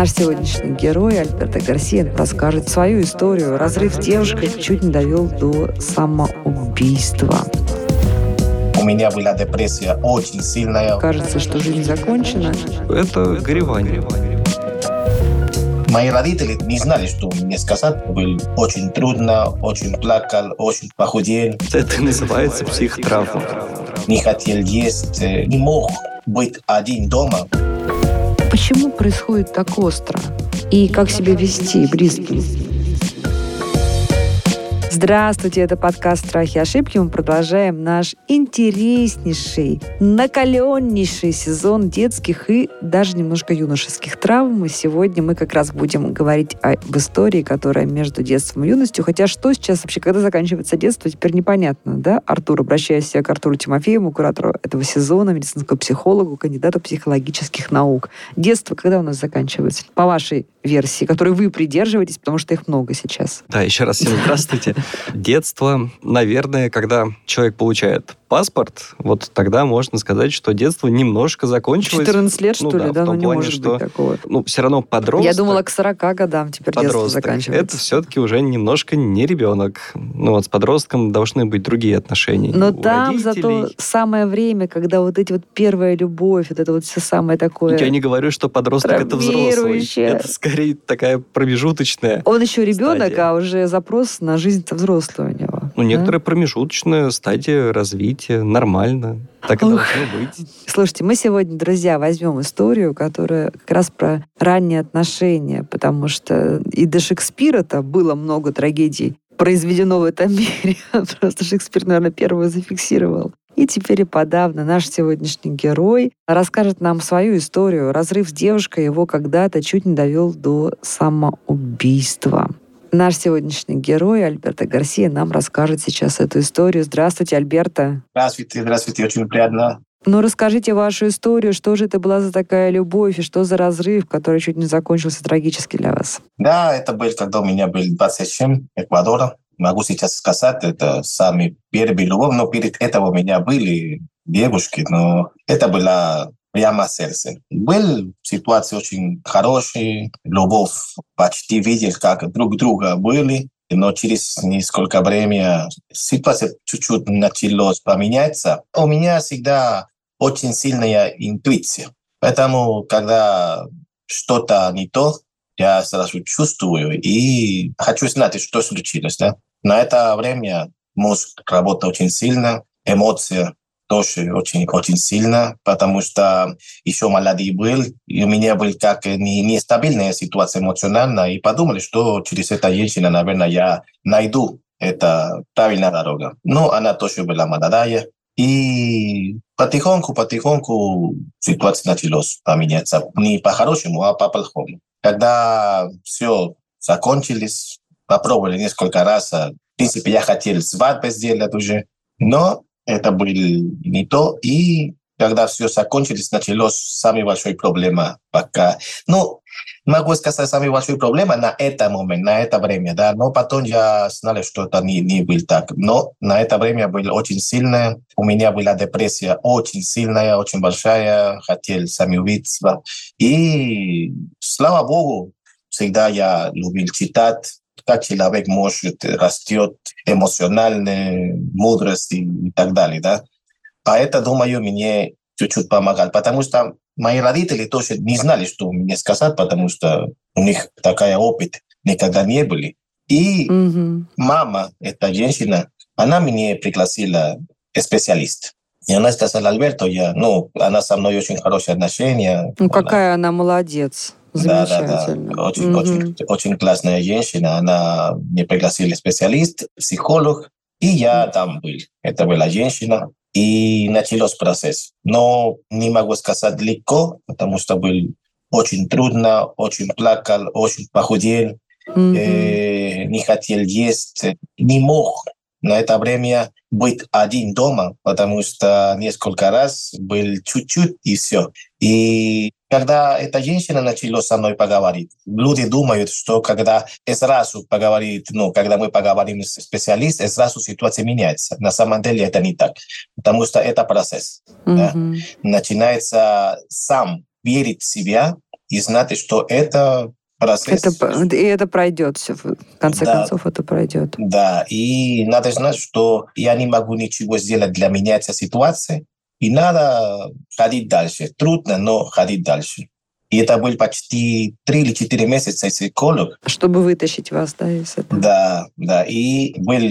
Наш сегодняшний герой Альберто Гарсия расскажет свою историю. Разрыв с девушкой чуть не довел до самоубийства. У меня была депрессия очень сильная. Кажется, что жизнь закончена. Это горевание. Мои родители не знали, что мне сказать. Было очень трудно, очень плакал, очень похудел. Это называется психотравма. Не хотел есть, э, не мог быть один дома. Почему происходит так остро? И как себя вести близким? Здравствуйте, это подкаст «Страхи и ошибки». Мы продолжаем наш интереснейший, накаленнейший сезон детских и даже немножко юношеских травм. И сегодня мы как раз будем говорить об истории, которая между детством и юностью. Хотя что сейчас вообще, когда заканчивается детство, теперь непонятно, да? Артур, обращаясь к Артуру Тимофееву, куратору этого сезона, медицинскому психологу, кандидату психологических наук. Детство когда у нас заканчивается? По вашей версии, которой вы придерживаетесь, потому что их много сейчас. Да, еще раз всем здравствуйте. Детство, наверное, когда человек получает паспорт, вот тогда можно сказать, что детство немножко закончилось. 14 лет, ну, что да, ли? Да, ну не плане, может что, быть такого. Ну, все равно подросток... Я думала, к 40 годам теперь детство подросток, заканчивается. Это все-таки уже немножко не ребенок. Ну, вот с подростком должны быть другие отношения. Но у там зато родителей. самое время, когда вот эти вот первая любовь, вот это вот все самое такое... Я не говорю, что подросток это взрослый. Это скорее такая промежуточная. Он еще ребенок, стадия. а уже запрос на жизнь-то взрослый у него. Ну, некоторая промежуточная стадия развития. Нормально. Так и должно быть. Слушайте, мы сегодня, друзья, возьмем историю, которая как раз про ранние отношения, потому что и до Шекспира-то было много трагедий произведено в этом мире. Просто Шекспир, наверное, первую зафиксировал. И теперь и подавно наш сегодняшний герой расскажет нам свою историю. Разрыв с девушкой его когда-то чуть не довел до самоубийства. Наш сегодняшний герой Альберто Гарсия нам расскажет сейчас эту историю. Здравствуйте, Альберто. Здравствуйте, здравствуйте, очень приятно. Ну, расскажите вашу историю, что же это была за такая любовь, и что за разрыв, который чуть не закончился трагически для вас? Да, это был, когда у меня был 27, Эквадора. Могу сейчас сказать, это самый первый любовь, но перед этого у меня были девушки, но это была прямо сердце. Был ситуация очень хорошая, любовь почти видел, как друг друга были, но через несколько времени ситуация чуть-чуть началась поменяться. У меня всегда очень сильная интуиция. Поэтому, когда что-то не то, я сразу чувствую и хочу знать, что случилось. Да? На это время мозг работает очень сильно, эмоции тоже очень, очень сильно, потому что еще молодой был, и у меня был как не- нестабильная ситуация эмоциональная, и подумали, что через это женщина, наверное, я найду это правильная дорога. Но она тоже была молодая, и потихоньку, потихоньку ситуация началась поменяться. Не по-хорошему, а по-плохому. Когда все закончились, попробовали несколько раз. а, В принципе, я хотел свадьбу сделать уже, но это было не то. И когда все закончилось, началась самая большая проблема пока. Ну, могу сказать, самая большая проблема на этот момент, на это время, да. Но потом я знал, что это не, не было так. Но на это время было очень сильное. У меня была депрессия очень сильная, очень большая. Хотел самоубийство. И, слава Богу, всегда я любил читать, как человек может растет эмоционально, мудрость и так далее, да. А это, думаю, мне чуть-чуть помогало, потому что мои родители тоже не знали, что мне сказать, потому что у них такая опыт никогда не были. И Мгм. мама, эта женщина, она мне пригласила специалист. И она сказала, Альберто, я, ну, она со мной очень хорошие отношения. Ну, Она- какая она молодец. Да, да, Замечательно. да. Очень, Мгм. очень, очень классная женщина. Она мне пригласила специалист, психолог, и я там был. Это была женщина. И начался процесс. Но не могу сказать легко, потому что был очень трудно, очень плакал, очень похудел, Мгм. э, не хотел есть, не мог на это время быть один дома, потому что несколько раз был чуть-чуть и все. И когда эта женщина начала со мной поговорить, люди думают, что когда сразу поговорит, ну, когда мы поговорим с специалистом, сразу ситуация меняется. На самом деле это не так, потому что это процесс. да. Мгм. Начинается сам верить в себя и знать, что это процесс. Это, и это пройдет все. В конце да, концов, это пройдет. Да, и надо знать, что я не могу ничего сделать для меня этой ситуации, и надо ходить дальше. Трудно, но ходить дальше. И это был почти три или четыре месяца психолог. Чтобы вытащить вас, да, из этого. Да, да. И был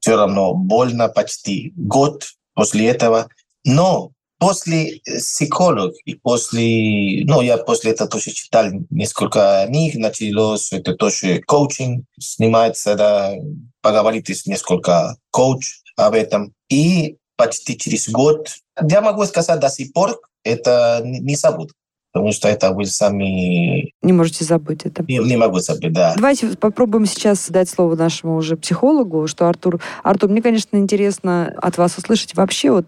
все равно больно почти год после этого. Но после психолог и после, ну, я после этого тоже читал несколько книг, началось это тоже коучинг, снимается, да, поговорите с несколько коуч об этом. И почти через год, я могу сказать до сих пор, это не забуду потому что это вы сами... Не можете забыть это. Не, не могу забыть, да. Давайте попробуем сейчас дать слово нашему уже психологу, что Артур... Артур, мне, конечно, интересно от вас услышать вообще вот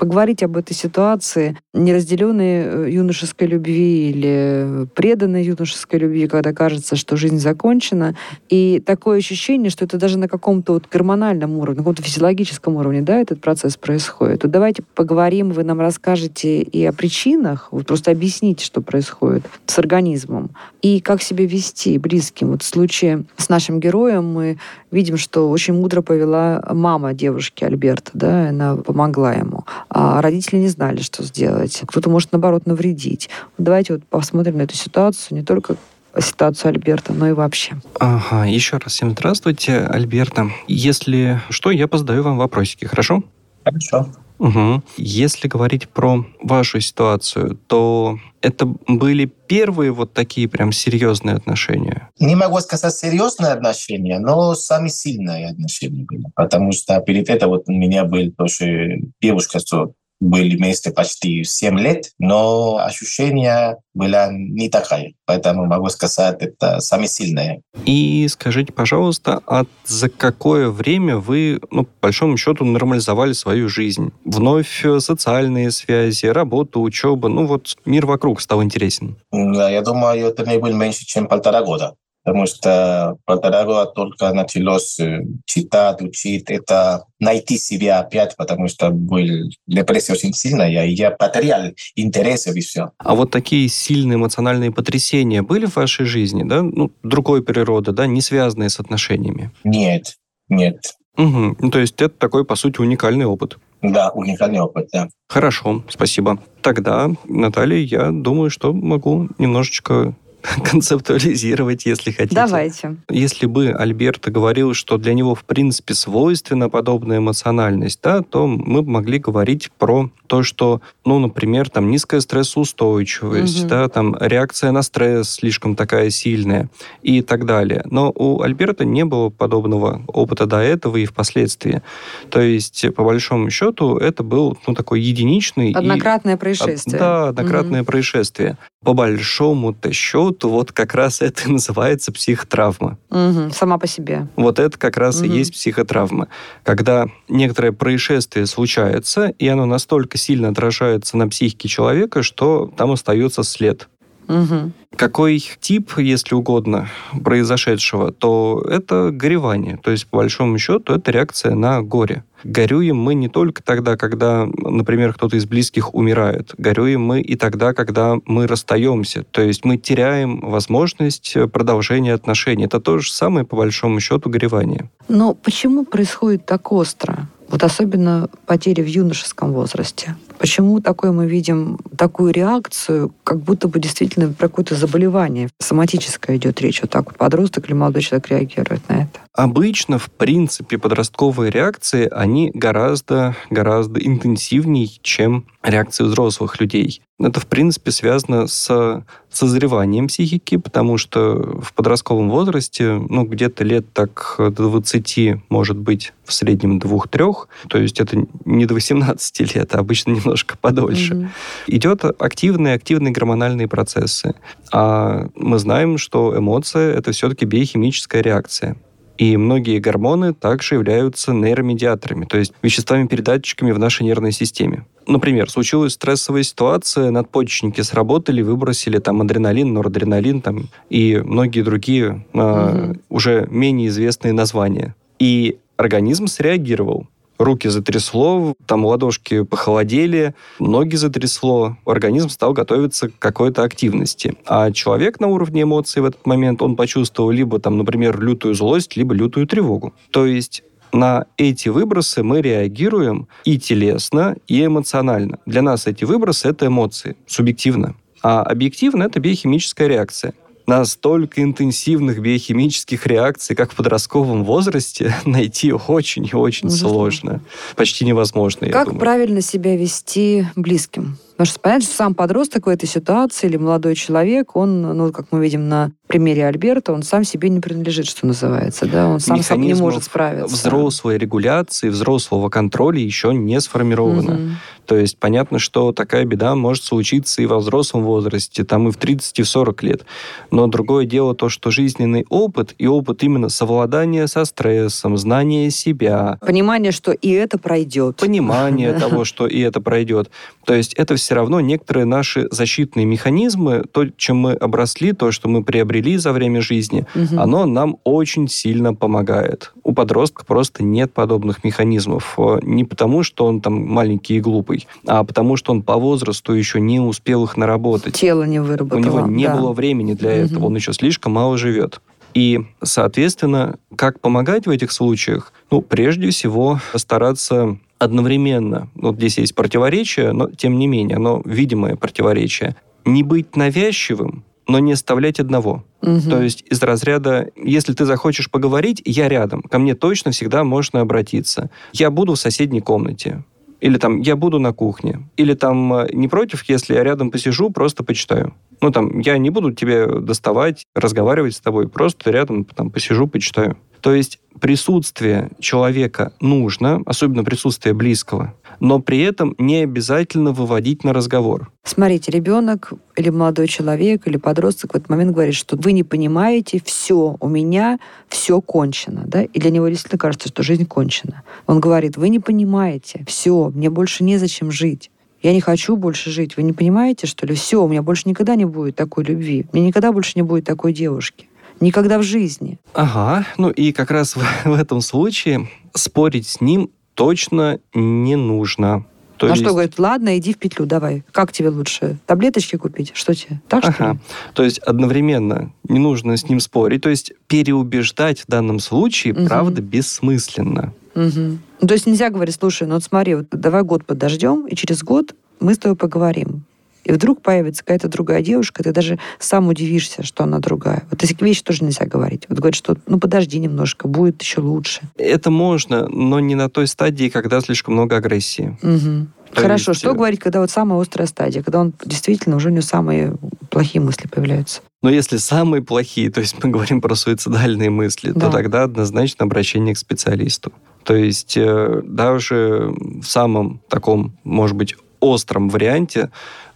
поговорить об этой ситуации, неразделенной э, юношеской любви или преданной юношеской любви, когда кажется, что жизнь закончена. И такое ощущение, что это даже на каком-то вот гормональном уровне, на каком-то физиологическом уровне, да, этот процесс происходит. Вот давайте поговорим, вы нам расскажете и о причинах, вот просто объясните, что происходит с организмом, и как себя вести близким. Вот в случае с нашим героем мы видим, что очень мудро повела мама девушки Альберта, да, она помогла ему а родители не знали, что сделать. Кто-то может, наоборот, навредить. Давайте вот посмотрим на эту ситуацию, не только ситуацию Альберта, но и вообще. Ага, еще раз всем здравствуйте, Альберта. Если что, я позадаю вам вопросики, хорошо? Хорошо. Угу. Если говорить про вашу ситуацию, то это были первые вот такие прям серьезные отношения? Не могу сказать серьезные отношения, но самые сильные отношения были. Потому что перед этим вот у меня был тоже девушка, что были вместе почти 7 лет, но ощущение было не такое. Поэтому могу сказать, это самое сильное. И скажите, пожалуйста, а за какое время вы, ну, по большому счету, нормализовали свою жизнь? Вновь социальные связи, работа, учеба, ну вот мир вокруг стал интересен. Да, я думаю, это не было меньше, чем полтора года потому что полтора года только началось э, читать, учить, это найти себя опять, потому что был депрессия очень сильная, и я потерял интерес и все. А вот такие сильные эмоциональные потрясения были в вашей жизни, да? Ну, другой природы, да, не связанные с отношениями? Нет, нет. Угу. Ну, то есть это такой, по сути, уникальный опыт. Да, уникальный опыт, да. Хорошо, спасибо. Тогда, Наталья, я думаю, что могу немножечко концептуализировать, если хотите. Давайте. Если бы Альберт говорил, что для него, в принципе, свойственна подобная эмоциональность, да, то мы бы могли говорить про то, что, ну, например, там низкая стрессоустойчивость, угу. да, там реакция на стресс слишком такая сильная и так далее. Но у Альберта не было подобного опыта до этого и впоследствии. То есть, по большому счету, это был, ну, такой единичный... Однократное и... происшествие. Да, однократное угу. происшествие. По большому-то счету, то вот как раз это и называется психотравма. Угу, сама по себе. Вот это как раз угу. и есть психотравма. Когда некоторое происшествие случается, и оно настолько сильно отражается на психике человека, что там остается след. Угу. Какой тип, если угодно, произошедшего, то это горевание. То есть, по большому счету, это реакция на горе. Горюем мы не только тогда, когда, например, кто-то из близких умирает. Горюем мы и тогда, когда мы расстаемся. То есть мы теряем возможность продолжения отношений. Это то же самое, по большому счету, горевание. Но почему происходит так остро? Вот особенно потери в юношеском возрасте. Почему такое мы видим, такую реакцию, как будто бы действительно про какое-то заболевание соматическое идет речь. Вот так вот подросток или молодой человек реагирует на это. Обычно, в принципе, подростковые реакции, они гораздо, гораздо интенсивнее, чем реакции взрослых людей. Это, в принципе, связано с созреванием психики, потому что в подростковом возрасте, ну, где-то лет так до 20, может быть, в среднем двух-трех, то есть это не до 18 лет, а обычно немножко подольше, mm-hmm. идет активные, активные гормональные процессы. А мы знаем, что эмоция — это все-таки биохимическая реакция. И многие гормоны также являются нейромедиаторами, то есть веществами-передатчиками в нашей нервной системе. Например, случилась стрессовая ситуация, надпочечники сработали, выбросили там адреналин, норадреналин там, и многие другие угу. э, уже менее известные названия. И организм среагировал руки затрясло, там ладошки похолодели, ноги затрясло, организм стал готовиться к какой-то активности. А человек на уровне эмоций в этот момент, он почувствовал либо там, например, лютую злость, либо лютую тревогу. То есть на эти выбросы мы реагируем и телесно, и эмоционально. Для нас эти выбросы — это эмоции, субъективно. А объективно — это биохимическая реакция настолько интенсивных биохимических реакций, как в подростковом возрасте, найти очень и очень Ужасно. сложно. Почти невозможно, Как правильно себя вести близким? Потому что понятно, что сам подросток в этой ситуации или молодой человек, он, ну, как мы видим на примере Альберта, он сам себе не принадлежит, что называется, да, он сам, сам не может справиться. взрослой регуляции, взрослого контроля еще не сформировано. Угу. То есть понятно, что такая беда может случиться и во взрослом возрасте, там и в 30, и в 40 лет. Но другое дело то, что жизненный опыт и опыт именно совладания со стрессом, знание себя. Понимание, что и это пройдет. Понимание того, что и это пройдет. То есть это все равно некоторые наши защитные механизмы, то, чем мы обросли, то, что мы приобрели за время жизни, угу. оно нам очень сильно помогает. У подростка просто нет подобных механизмов. Э, не потому, что он там маленький и глупый, а потому, что он по возрасту еще не успел их наработать. Тело не выработало. У него не да. было времени для угу. этого, он еще слишком мало живет. И, соответственно, как помогать в этих случаях? Ну, прежде всего, стараться одновременно, вот здесь есть противоречие, но тем не менее, оно видимое противоречие, не быть навязчивым, но не оставлять одного. Угу. То есть из разряда, если ты захочешь поговорить, я рядом, ко мне точно всегда можно обратиться. Я буду в соседней комнате. Или там, я буду на кухне. Или там, э, не против, если я рядом посижу, просто почитаю. Ну, там, я не буду тебе доставать, разговаривать с тобой, просто рядом там посижу, почитаю. То есть присутствие человека нужно, особенно присутствие близкого, но при этом не обязательно выводить на разговор. Смотрите, ребенок или молодой человек, или подросток в этот момент говорит, что вы не понимаете, все, у меня все кончено. Да? И для него действительно кажется, что жизнь кончена. Он говорит, вы не понимаете, все, мне больше незачем жить. Я не хочу больше жить. Вы не понимаете, что ли? Все, у меня больше никогда не будет такой любви. Мне никогда больше не будет такой девушки. Никогда в жизни. Ага, ну и как раз в, в этом случае спорить с ним точно не нужно. То а есть... что говорит, ладно, иди в петлю, давай. Как тебе лучше? Таблеточки купить? Что тебе? Так ага. что ли? То есть одновременно не нужно с ним спорить. То есть переубеждать в данном случае, угу. правда, бессмысленно. Угу. То есть нельзя говорить, слушай, ну вот смотри, вот давай год подождем, и через год мы с тобой поговорим и вдруг появится какая-то другая девушка, ты даже сам удивишься, что она другая. Вот эти вещи тоже нельзя говорить. Вот говорить, что ну подожди немножко, будет еще лучше. Это можно, но не на той стадии, когда слишком много агрессии. Угу. Хорошо, есть... что говорить, когда вот самая острая стадия, когда он действительно уже у него самые плохие мысли появляются? Но если самые плохие, то есть мы говорим про суицидальные мысли, да. то тогда однозначно обращение к специалисту. То есть э, даже в самом таком, может быть, остром варианте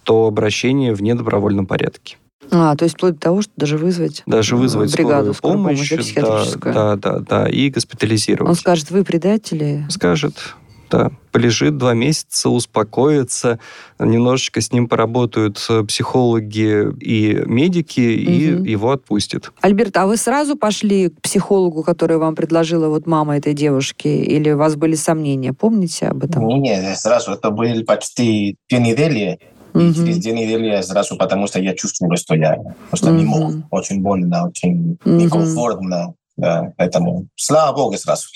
то обращение в недобровольном порядке. А, то есть вплоть до того, что даже вызвать Даже вызвать бригаду скорую помощь, помощь да, да, да, да, и госпитализировать. Он скажет, вы предатели? Скажет, да. Полежит два месяца, успокоится, немножечко с ним поработают психологи и медики, угу. и его отпустят. Альберт, а вы сразу пошли к психологу, который вам предложила вот мама этой девушки, или у вас были сомнения? Помните об этом? Нет, сразу. Это были почти две недели. И через две недели я сразу, потому что я чувствую, что я просто не мог. Очень больно, очень некомфортно. Да, поэтому слава богу сразу.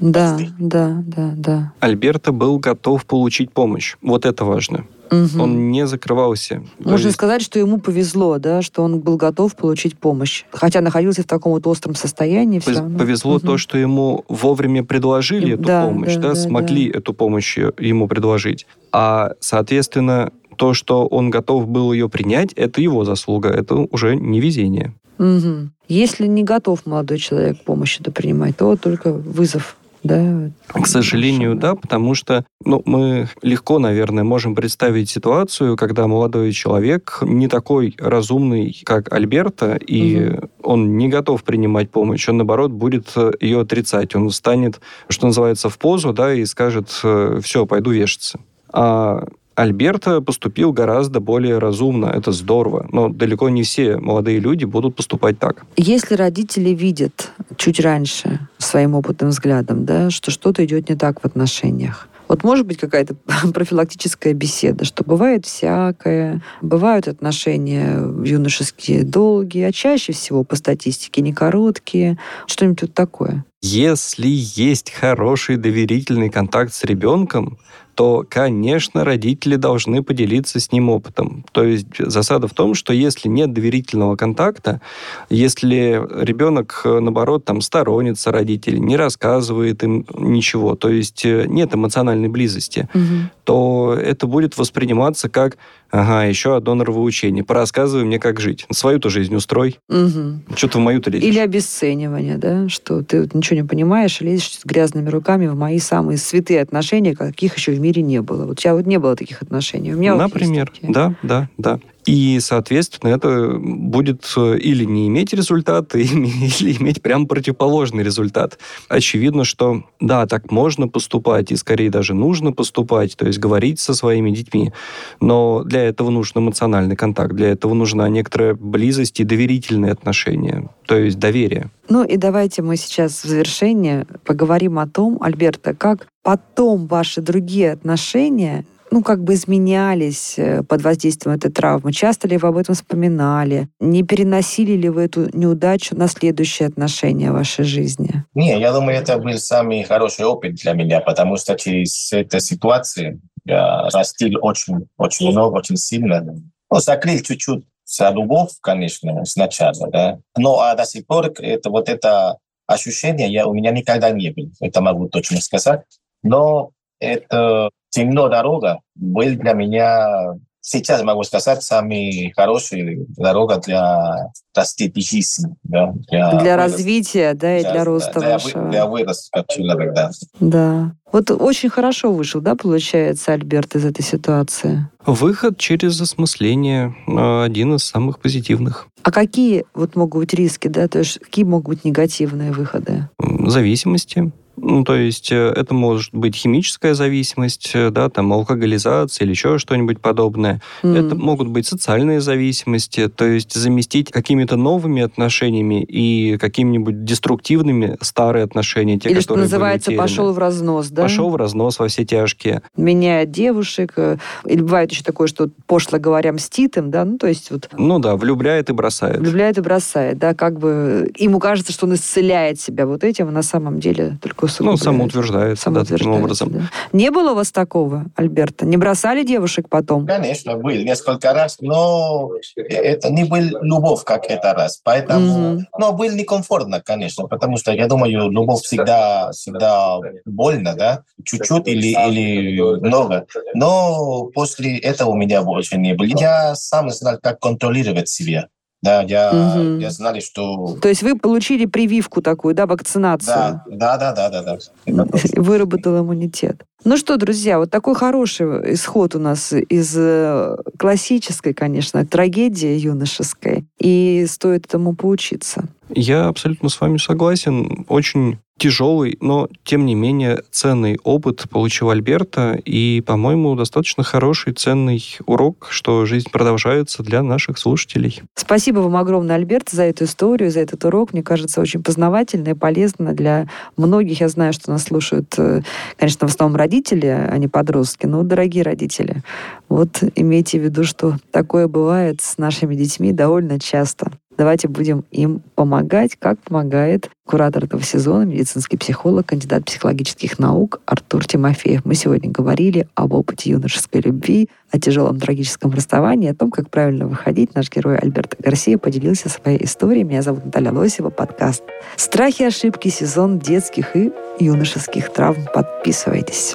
Да, да, да, да. Альберта был готов получить помощь. Вот это важно. Угу. Он не закрывался. Можно есть... сказать, что ему повезло, да, что он был готов получить помощь. Хотя находился в таком вот остром состоянии. Пов- повезло угу. то, что ему вовремя предложили эту да, помощь, да, да, смогли да. эту помощь ему предложить. А, соответственно, то, что он готов был ее принять, это его заслуга, это уже не везение. Угу. Если не готов молодой человек помощи это принимать, то только вызов да? К сожалению, да, потому что ну, мы легко, наверное, можем представить ситуацию, когда молодой человек не такой разумный, как Альберта, и угу. он не готов принимать помощь, он, наоборот, будет ее отрицать. Он встанет, что называется, в позу, да, и скажет, все, пойду вешаться. А Альберта поступил гораздо более разумно, это здорово, но далеко не все молодые люди будут поступать так. Если родители видят чуть раньше своим опытным взглядом, да, что что-то идет не так в отношениях, вот может быть какая-то профилактическая беседа, что бывает всякое, бывают отношения юношеские долгие, а чаще всего по статистике не короткие, что-нибудь вот такое. Если есть хороший доверительный контакт с ребенком, то, конечно, родители должны поделиться с ним опытом. То есть засада в том, что если нет доверительного контакта, если ребенок, наоборот, там сторонится родителей, не рассказывает им ничего, то есть э, нет эмоциональной близости, угу. то это будет восприниматься как Ага, еще одно нравоучение. Порассказывай мне, как жить. Свою-то жизнь устрой. Угу. Что ты в мою-то лезешь? Или обесценивание, да, что ты ничего не понимаешь, лезешь с грязными руками в мои самые святые отношения, каких еще в мире не было. Вот у тебя вот не было таких отношений. У меня Например, вот да, да, да. И, соответственно, это будет э, или не иметь результат, или иметь прям противоположный результат. Очевидно, что да, так можно поступать, и скорее даже нужно поступать, то есть говорить со своими детьми, но для этого нужен эмоциональный контакт, для этого нужна некоторая близость и доверительные отношения, то есть доверие. Ну и давайте мы сейчас в завершение поговорим о том, Альберта, как потом ваши другие отношения ну, как бы изменялись э, под воздействием этой травмы? Часто ли вы об этом вспоминали? Не переносили ли вы эту неудачу на следующие отношения в вашей жизни? Не, я думаю, это был самый хороший опыт для меня, потому что через эту ситуацию я растил очень, очень много, очень сильно. Ну, закрыл чуть-чуть за любовь, конечно, сначала, да. Но а до сих пор это вот это ощущение я, у меня никогда не было. Это могу точно сказать. Но это темно дорога был для меня сейчас могу сказать, самый хороший дорога для растить жизнь. Да, для, для развития, да, и для, для роста для, вашего. Для выроста как человек, да. Да. Вот очень хорошо вышел, да, получается, Альберт, из этой ситуации? Выход через осмысление э, один из самых позитивных. А какие вот могут быть риски, да, то есть какие могут быть негативные выходы? Зависимости ну, то есть э, это может быть химическая зависимость, э, да, там алкоголизация или еще что-нибудь подобное. Mm. Это могут быть социальные зависимости, то есть заместить какими-то новыми отношениями и какими-нибудь деструктивными старые отношения, те, или которые что называется, пошел в разнос, да? Пошел в разнос во все тяжкие. Меняет девушек, э, или бывает еще такое, что пошло говоря мстит им, да, ну, то есть вот... Ну да, влюбляет и бросает. Влюбляет и бросает, да, как бы ему кажется, что он исцеляет себя вот этим, а на самом деле только усугубляет. Ну, самоутверждается, да, таким образом. Да. Не было у вас такого, Альберта? Не бросали девушек потом? Конечно, был несколько раз, но это не был любовь, как это раз. Поэтому, mm-hmm. но был некомфортно, конечно, потому что я думаю, любовь всегда, всегда больно, да, чуть-чуть или, или много. Но после этого у меня больше не было. Я сам знал, как контролировать себя. Да, я, угу. я знали, что... То есть вы получили прививку такую, да, вакцинацию? Да, да, да, да, да. да. Выработал иммунитет. Ну что, друзья, вот такой хороший исход у нас из э, классической, конечно, трагедии юношеской. И стоит этому поучиться. Я абсолютно с вами согласен. Очень тяжелый, но, тем не менее, ценный опыт получил Альберта, и, по-моему, достаточно хороший, ценный урок, что жизнь продолжается для наших слушателей. Спасибо вам огромное, Альберт, за эту историю, за этот урок. Мне кажется, очень познавательно и полезно для многих. Я знаю, что нас слушают, э, конечно, в основном родители, а не подростки, но дорогие родители. Вот имейте в виду, что такое бывает с нашими детьми довольно часто. Давайте будем им помогать, как помогает куратор этого сезона, медицинский психолог, кандидат психологических наук Артур Тимофеев. Мы сегодня говорили об опыте юношеской любви, о тяжелом трагическом расставании, о том, как правильно выходить. Наш герой Альберт Гарсия поделился своей историей. Меня зовут Наталья Лосева, подкаст «Страхи и ошибки. Сезон детских и юношеских травм». Подписывайтесь.